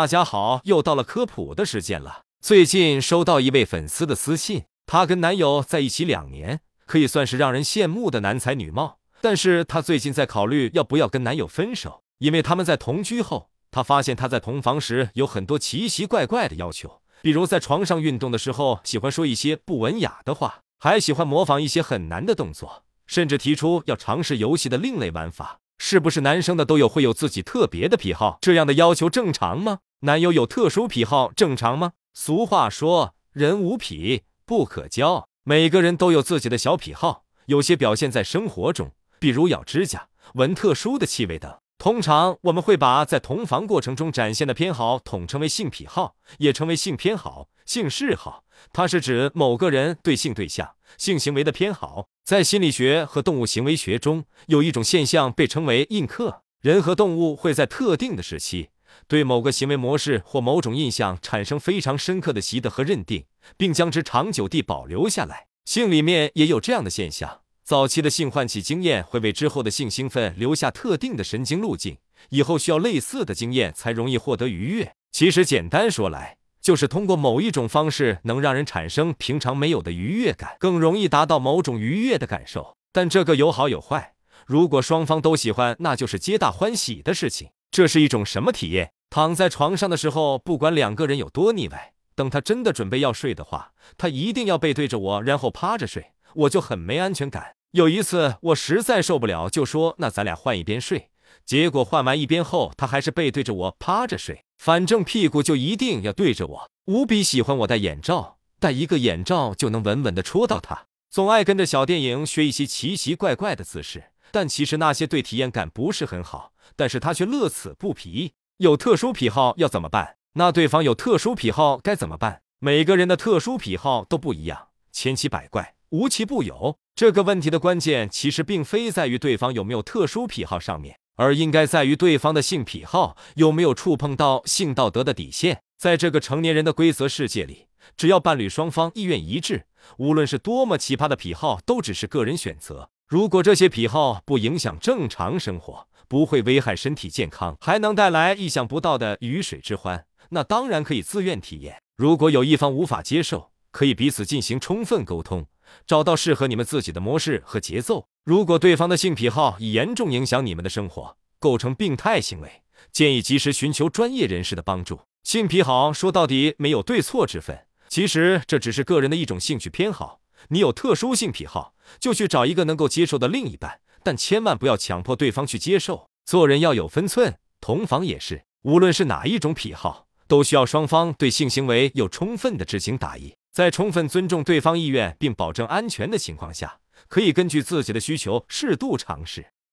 大家好，又到了科普的时间了。最近收到一位粉丝的私信，她跟男友在一起两年，可以算是让人羡慕的男才女貌。但是她最近在考虑要不要跟男友分手，因为他们在同居后，她发现他在同房时有很多奇奇怪怪的要求，比如在床上运动的时候喜欢说一些不文雅的话，还喜欢模仿一些很难的动作，甚至提出要尝试游戏的另类玩法。是不是男生的都有会有自己特别的癖好？这样的要求正常吗？男友有特殊癖好正常吗？俗话说，人无癖不可交。每个人都有自己的小癖好，有些表现在生活中，比如咬指甲、闻特殊的气味等。通常我们会把在同房过程中展现的偏好统称为性癖好，也称为性偏好、性嗜好。它是指某个人对性对象、性行为的偏好。在心理学和动物行为学中，有一种现象被称为印刻。人和动物会在特定的时期。对某个行为模式或某种印象产生非常深刻的习得和认定，并将之长久地保留下来。性里面也有这样的现象：早期的性唤起经验会为之后的性兴奋留下特定的神经路径，以后需要类似的经验才容易获得愉悦。其实简单说来，就是通过某一种方式能让人产生平常没有的愉悦感，更容易达到某种愉悦的感受。但这个有好有坏，如果双方都喜欢，那就是皆大欢喜的事情。这是一种什么体验？躺在床上的时候，不管两个人有多腻歪，等他真的准备要睡的话，他一定要背对着我，然后趴着睡，我就很没安全感。有一次我实在受不了，就说那咱俩换一边睡。结果换完一边后，他还是背对着我趴着睡，反正屁股就一定要对着我。无比喜欢我戴眼罩，戴一个眼罩就能稳稳的戳到他。总爱跟着小电影学一些奇奇怪怪的姿势，但其实那些对体验感不是很好，但是他却乐此不疲。有特殊癖好要怎么办？那对方有特殊癖好该怎么办？每个人的特殊癖好都不一样，千奇百怪，无奇不有。这个问题的关键其实并非在于对方有没有特殊癖好上面，而应该在于对方的性癖好有没有触碰到性道德的底线。在这个成年人的规则世界里，只要伴侣双方意愿一致，无论是多么奇葩的癖好，都只是个人选择。如果这些癖好不影响正常生活，不会危害身体健康，还能带来意想不到的鱼水之欢，那当然可以自愿体验。如果有一方无法接受，可以彼此进行充分沟通，找到适合你们自己的模式和节奏。如果对方的性癖好已严重影响你们的生活，构成病态行为，建议及时寻求专业人士的帮助。性癖好说到底没有对错之分，其实这只是个人的一种兴趣偏好。你有特殊性癖好，就去找一个能够接受的另一半。但千万不要强迫对方去接受，做人要有分寸，同房也是。无论是哪一种癖好，都需要双方对性行为有充分的知情达意，在充分尊重对方意愿并保证安全的情况下，可以根据自己的需求适度尝试。